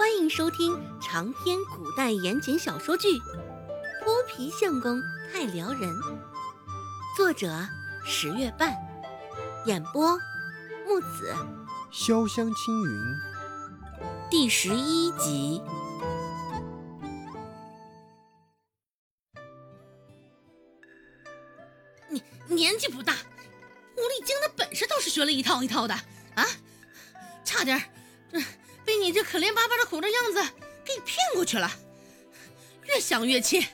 欢迎收听长篇古代言情小说剧《泼皮相公太撩人》，作者十月半，演播木子。潇湘青云，第十一集。你年纪不大，狐狸精的本事倒是学了一套一套的啊，差点这被你这可怜巴巴的虎着样子给你骗过去了，越想越气。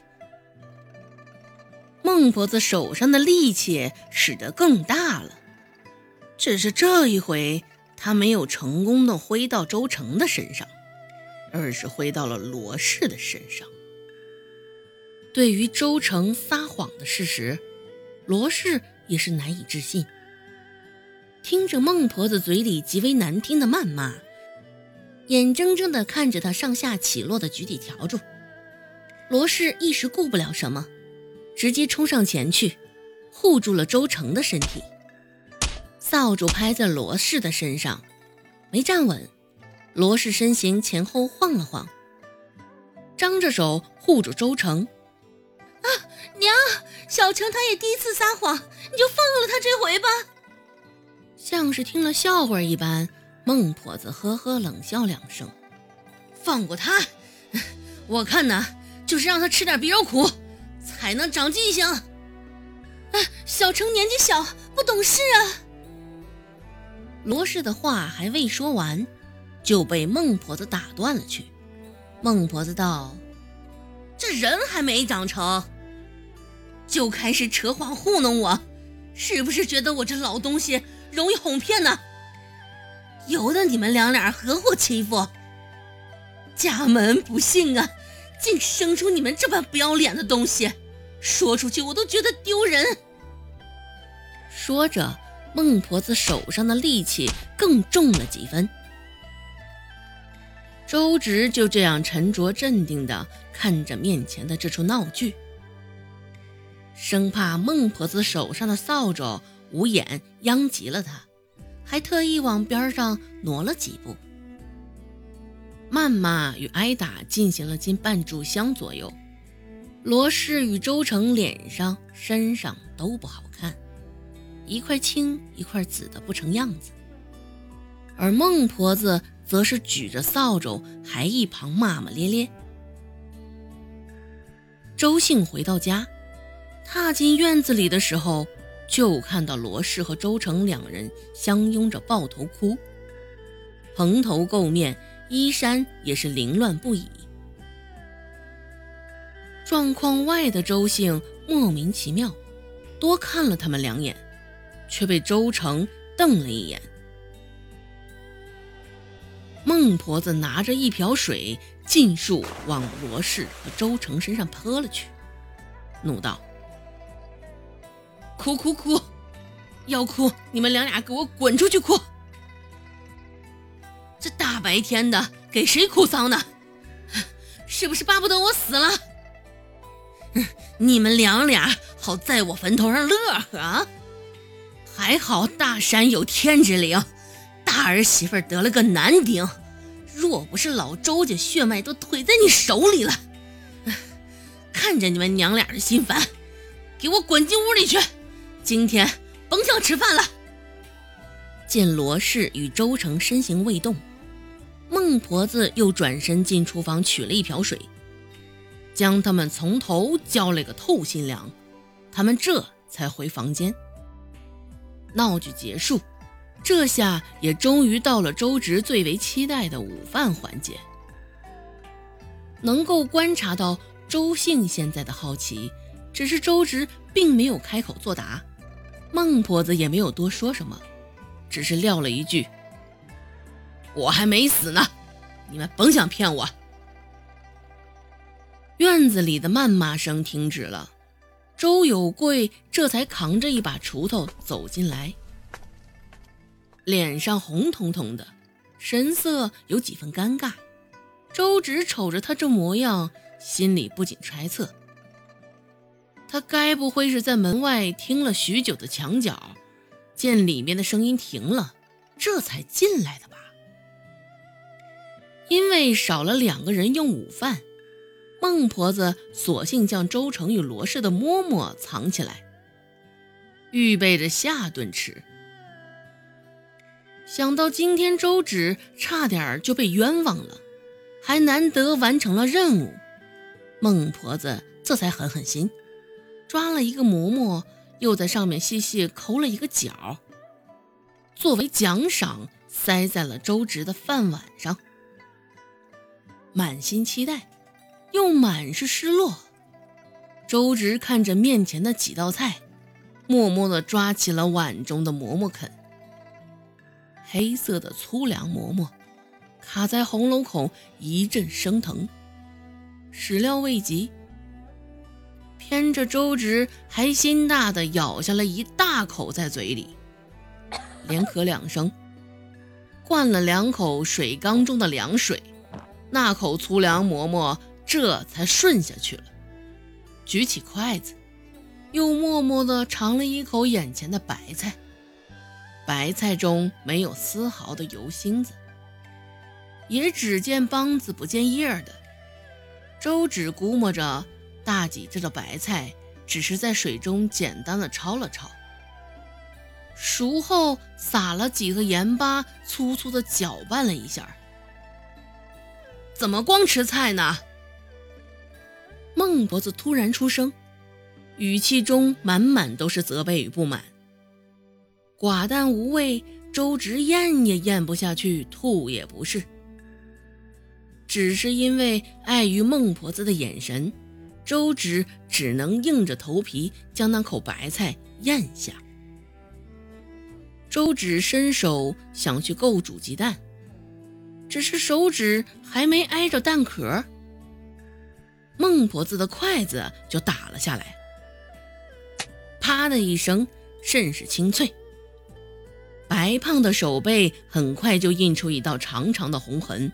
孟婆子手上的力气使得更大了，只是这一回她没有成功的挥到周成的身上，而是挥到了罗氏的身上。对于周成撒谎的事实，罗氏也是难以置信。听着孟婆子嘴里极为难听的谩骂，眼睁睁地看着他上下起落的举体笤帚，罗氏一时顾不了什么。直接冲上前去，护住了周成的身体。扫帚拍在罗氏的身上，没站稳。罗氏身形前后晃了晃，张着手护住周成。啊，娘，小成他也第一次撒谎，你就放了他这回吧。像是听了笑话一般，孟婆子呵呵冷笑两声，放过他。我看呢，就是让他吃点鼻肉苦。才能长记性。哎，小成年纪小，不懂事啊。罗氏的话还未说完，就被孟婆子打断了去。孟婆子道：“这人还没长成，就开始扯谎糊弄我，是不是觉得我这老东西容易哄骗呢？由得你们两俩合伙欺负，家门不幸啊！”竟生出你们这般不要脸的东西，说出去我都觉得丢人。说着，孟婆子手上的力气更重了几分。周直就这样沉着镇定地看着面前的这出闹剧，生怕孟婆子手上的扫帚无眼殃及了他，还特意往边上挪了几步。谩骂与挨打进行了近半炷香左右，罗氏与周成脸上、身上都不好看，一块青一块紫的不成样子。而孟婆子则是举着扫帚，还一旁骂骂咧咧。周兴回到家，踏进院子里的时候，就看到罗氏和周成两人相拥着抱头哭，蓬头垢面。衣衫也是凌乱不已。状况外的周兴莫名其妙，多看了他们两眼，却被周成瞪了一眼。孟婆子拿着一瓢水，尽数往罗氏和周成身上泼了去，怒道：“哭哭哭！要哭，你们两俩给我滚出去哭！”这大白天的，给谁哭丧呢？是不是巴不得我死了？你们两俩好在我坟头上乐呵啊！还好大山有天之灵，大儿媳妇得了个男丁。若不是老周家血脉都推在你手里了，看着你们娘俩的心烦，给我滚进屋里去！今天甭想吃饭了。见罗氏与周成身形未动。孟婆子又转身进厨房取了一瓢水，将他们从头浇了个透心凉，他们这才回房间。闹剧结束，这下也终于到了周直最为期待的午饭环节。能够观察到周兴现在的好奇，只是周直并没有开口作答，孟婆子也没有多说什么，只是撂了一句。我还没死呢，你们甭想骗我。院子里的谩骂声停止了，周有贵这才扛着一把锄头走进来，脸上红彤彤的，神色有几分尴尬。周直瞅着他这模样，心里不禁揣测：他该不会是在门外听了许久的墙角，见里面的声音停了，这才进来的吧？因为少了两个人用午饭，孟婆子索性将周成与罗氏的嬷嬷藏起来，预备着下顿吃。想到今天周芷差点就被冤枉了，还难得完成了任务，孟婆子这才狠狠心，抓了一个馍馍，又在上面细细抠了一个角，作为奖赏，塞在了周直的饭碗上。满心期待，又满是失落。周直看着面前的几道菜，默默地抓起了碗中的馍馍啃。黑色的粗粮馍馍，卡在喉咙口一阵生疼。始料未及，偏着周芷还心大的咬下了一大口在嘴里，连咳两声，灌了两口水缸中的凉水，那口粗粮馍馍这才顺下去了。举起筷子，又默默地尝了一口眼前的白菜。白菜中没有丝毫的油星子，也只见帮子不见叶儿的。周芷估摸着大姐这道白菜只是在水中简单的焯了焯，熟后撒了几个盐巴，粗粗的搅拌了一下。怎么光吃菜呢？孟婆子突然出声，语气中满满都是责备与不满。寡淡无味，周直咽也咽不下去，吐也不是。只是因为碍于孟婆子的眼神，周芷只能硬着头皮将那口白菜咽下。周芷伸手想去够煮鸡蛋，只是手指还没挨着蛋壳，孟婆子的筷子就打了下来，啪的一声，甚是清脆。白胖的手背很快就印出一道长长的红痕。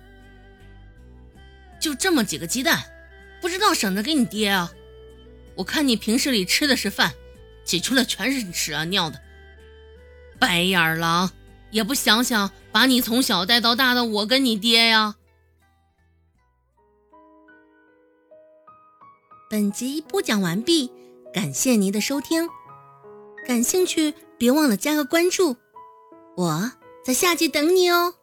就这么几个鸡蛋，不知道省着给你爹啊？我看你平时里吃的是饭，挤出来全是屎啊尿的。白眼狼，也不想想把你从小带到大的我跟你爹呀！本集播讲完毕，感谢您的收听。感兴趣，别忘了加个关注。我在下集等你哦。